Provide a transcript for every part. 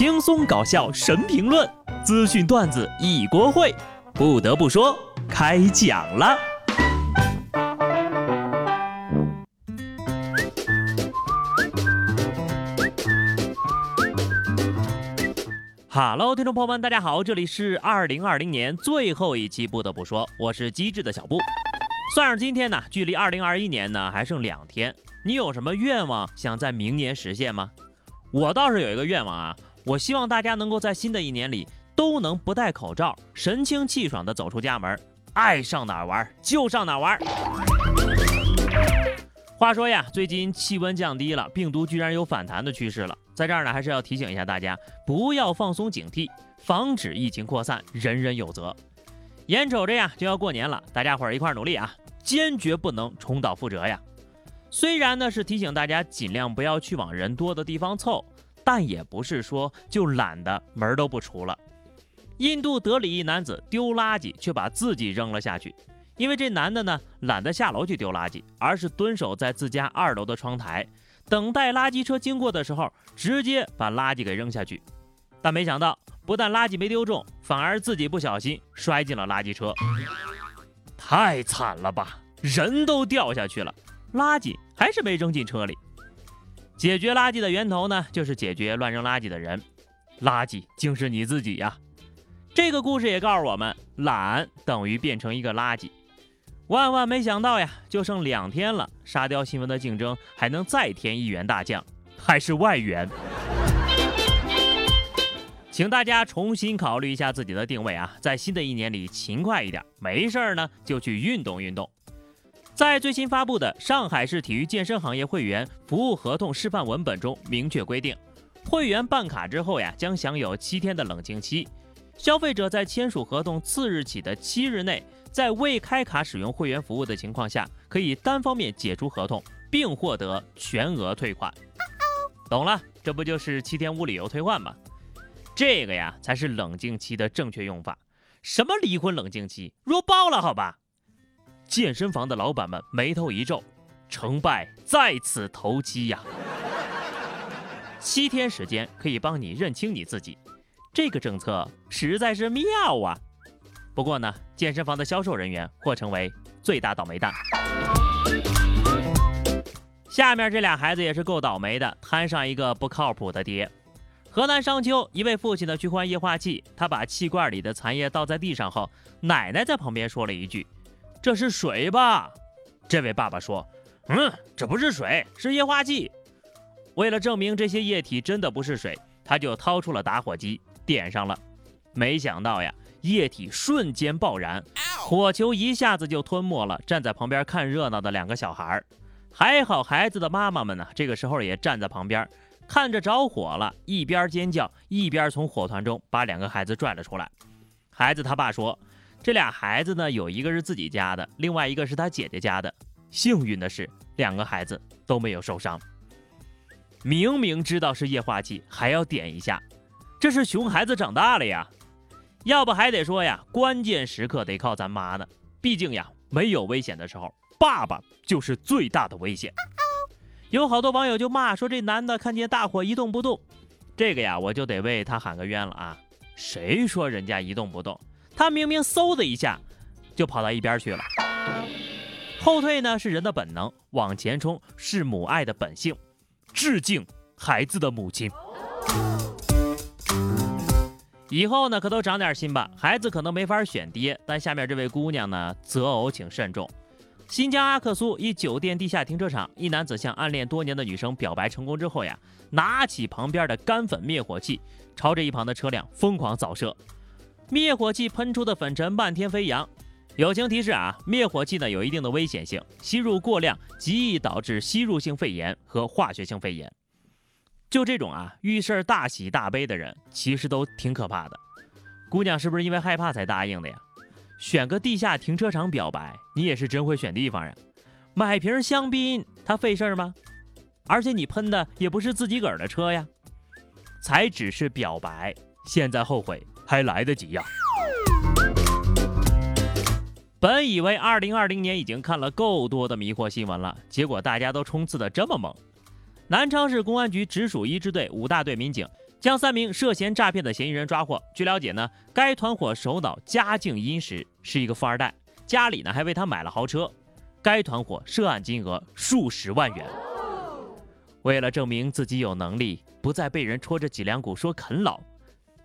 轻松搞笑神评论，资讯段子一锅烩。不得不说，开讲了。Hello，听众朋友们，大家好，这里是二零二零年最后一期。不得不说，我是机智的小布。算上今天呢，距离二零二一年呢还剩两天。你有什么愿望想在明年实现吗？我倒是有一个愿望啊。我希望大家能够在新的一年里都能不戴口罩，神清气爽地走出家门，爱上哪儿玩就上哪儿玩。话说呀，最近气温降低了，病毒居然有反弹的趋势了。在这儿呢，还是要提醒一下大家，不要放松警惕，防止疫情扩散，人人有责。眼瞅着呀就要过年了，大家伙儿一块儿努力啊，坚决不能重蹈覆辙呀。虽然呢是提醒大家尽量不要去往人多的地方凑。但也不是说就懒得门都不出了。印度德里一男子丢垃圾，却把自己扔了下去。因为这男的呢，懒得下楼去丢垃圾，而是蹲守在自家二楼的窗台，等待垃圾车经过的时候，直接把垃圾给扔下去。但没想到，不但垃圾没丢中，反而自己不小心摔进了垃圾车。太惨了吧！人都掉下去了，垃圾还是没扔进车里。解决垃圾的源头呢，就是解决乱扔垃圾的人。垃圾竟是你自己呀！这个故事也告诉我们，懒等于变成一个垃圾。万万没想到呀，就剩两天了，沙雕新闻的竞争还能再添一员大将，还是外援。请大家重新考虑一下自己的定位啊，在新的一年里勤快一点，没事儿呢就去运动运动。在最新发布的上海市体育健身行业会员服务合同示范文本中明确规定，会员办卡之后呀，将享有七天的冷静期。消费者在签署合同次日起的七日内，在未开卡使用会员服务的情况下，可以单方面解除合同，并获得全额退款。懂了，这不就是七天无理由退换吗？这个呀，才是冷静期的正确用法。什么离婚冷静期，弱爆了，好吧？健身房的老板们眉头一皱，成败在此投机呀！七天时间可以帮你认清你自己，这个政策实在是妙啊！不过呢，健身房的销售人员或成为最大倒霉蛋。下面这俩孩子也是够倒霉的，摊上一个不靠谱的爹。河南商丘一位父亲呢去换液化气，他把气罐里的残液倒在地上后，奶奶在旁边说了一句。这是水吧？这位爸爸说：“嗯，这不是水，是液化气。”为了证明这些液体真的不是水，他就掏出了打火机，点上了。没想到呀，液体瞬间爆燃，火球一下子就吞没了站在旁边看热闹的两个小孩。还好孩子的妈妈们呢，这个时候也站在旁边，看着着火了，一边尖叫一边从火团中把两个孩子拽了出来。孩子他爸说。这俩孩子呢，有一个是自己家的，另外一个是他姐姐家的。幸运的是，两个孩子都没有受伤。明明知道是液化气，还要点一下，这是熊孩子长大了呀！要不还得说呀，关键时刻得靠咱妈呢。毕竟呀，没有危险的时候，爸爸就是最大的危险。有好多网友就骂说，这男的看见大火一动不动，这个呀，我就得为他喊个冤了啊！谁说人家一动不动？他明明嗖的一下就跑到一边去了。后退呢是人的本能，往前冲是母爱的本性。致敬孩子的母亲。以后呢可都长点心吧，孩子可能没法选爹，但下面这位姑娘呢择偶请慎重。新疆阿克苏一酒店地下停车场，一男子向暗恋多年的女生表白成功之后呀，拿起旁边的干粉灭火器，朝着一旁的车辆疯狂扫射。灭火器喷出的粉尘漫天飞扬。友情提示啊，灭火器呢有一定的危险性，吸入过量极易导致吸入性肺炎和化学性肺炎。就这种啊遇事儿大喜大悲的人，其实都挺可怕的。姑娘是不是因为害怕才答应的呀？选个地下停车场表白，你也是真会选地方呀。买瓶香槟，它费事儿吗？而且你喷的也不是自己个儿的车呀。才只是表白，现在后悔。还来得及呀！本以为二零二零年已经看了够多的迷惑新闻了，结果大家都冲刺的这么猛。南昌市公安局直属一支队五大队民警将三名涉嫌诈骗的嫌疑人抓获。据了解呢，该团伙首脑家境殷实，是一个富二代，家里呢还为他买了豪车。该团伙涉案金额数十万元。为了证明自己有能力，不再被人戳着脊梁骨说啃老，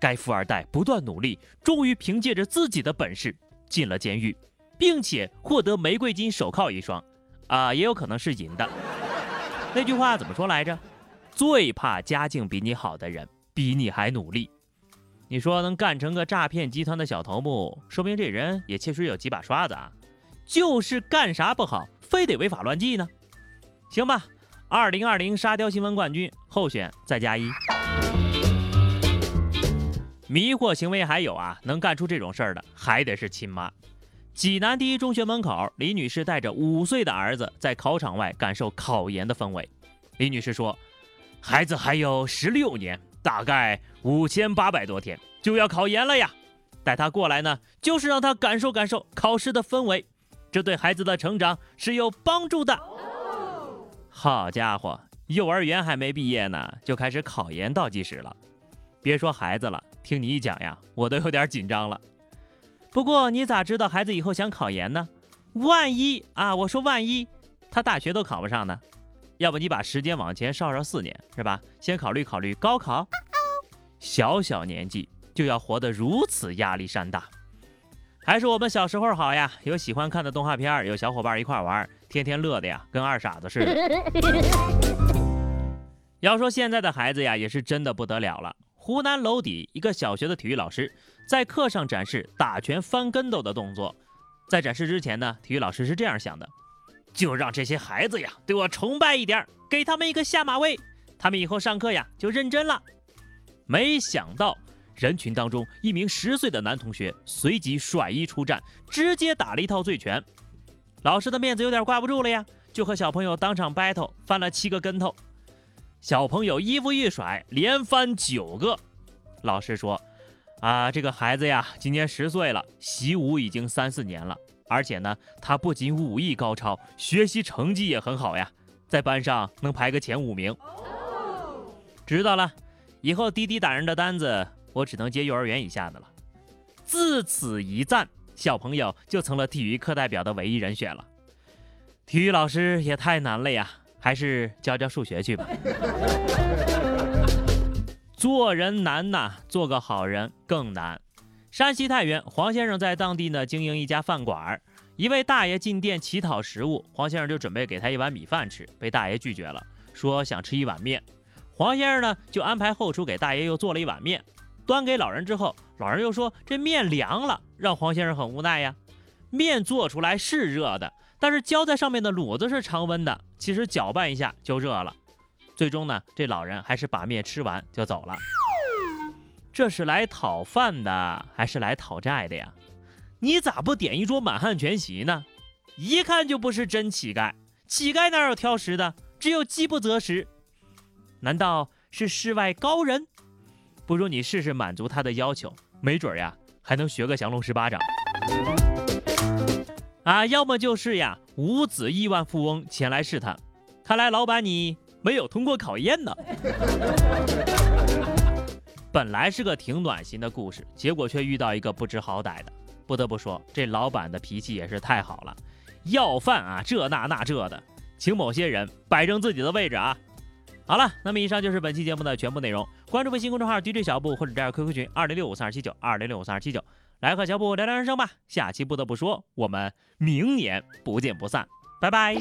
该富二代不断努力，终于凭借着自己的本事进了监狱，并且获得玫瑰金手铐一双。啊，也有可能是银的。那句话怎么说来着？最怕家境比你好的人。比你还努力，你说能干成个诈骗集团的小头目，说明这人也确实有几把刷子啊。就是干啥不好，非得违法乱纪呢？行吧，二零二零沙雕新闻冠军候选再加一。迷惑行为还有啊，能干出这种事儿的还得是亲妈。济南第一中学门口，李女士带着五岁的儿子在考场外感受考研的氛围。李女士说，孩子还有十六年。大概五千八百多天就要考研了呀，带他过来呢，就是让他感受感受考试的氛围，这对孩子的成长是有帮助的。好家伙，幼儿园还没毕业呢，就开始考研倒计时了。别说孩子了，听你一讲呀，我都有点紧张了。不过你咋知道孩子以后想考研呢？万一啊，我说万一他大学都考不上呢？要不你把时间往前稍稍四年，是吧？先考虑考虑高考。小小年纪就要活得如此压力山大，还是我们小时候好呀！有喜欢看的动画片，有小伙伴一块玩，天天乐的呀，跟二傻子似的。要说现在的孩子呀，也是真的不得了了。湖南娄底一个小学的体育老师在课上展示打拳翻跟斗的动作，在展示之前呢，体育老师是这样想的。就让这些孩子呀对我崇拜一点，给他们一个下马威，他们以后上课呀就认真了。没想到人群当中，一名十岁的男同学随即甩衣出战，直接打了一套醉拳。老师的面子有点挂不住了呀，就和小朋友当场 battle，翻了七个跟头。小朋友衣服一甩，连翻九个。老师说：“啊，这个孩子呀，今年十岁了，习武已经三四年了。”而且呢，他不仅武艺高超，学习成绩也很好呀，在班上能排个前五名。知道了，以后滴滴打人的单子我只能接幼儿园以下的了。自此一战，小朋友就成了体育课代表的唯一人选了。体育老师也太难了呀，还是教教数学去吧。做人难呐，做个好人更难。山西太原黄先生在当地呢经营一家饭馆，一位大爷进店乞讨食物，黄先生就准备给他一碗米饭吃，被大爷拒绝了，说想吃一碗面。黄先生呢就安排后厨给大爷又做了一碗面，端给老人之后，老人又说这面凉了，让黄先生很无奈呀。面做出来是热的，但是浇在上面的卤子是常温的，其实搅拌一下就热了。最终呢，这老人还是把面吃完就走了。这是来讨饭的还是来讨债的呀？你咋不点一桌满汉全席呢？一看就不是真乞丐，乞丐哪有挑食的？只有饥不择食。难道是世外高人？不如你试试满足他的要求，没准呀还能学个降龙十八掌。啊，要么就是呀五子亿万富翁前来试探，看来老板你没有通过考验呢。本来是个挺暖心的故事，结果却遇到一个不知好歹的。不得不说，这老板的脾气也是太好了，要饭啊，这那那这的，请某些人摆正自己的位置啊。好了，那么以上就是本期节目的全部内容。关注微信公众号 DJ 小布或者加入 QQ 群二零六五三二七九二零六五三二七九，来和小布聊聊人生吧。下期不得不说，我们明年不见不散，拜拜。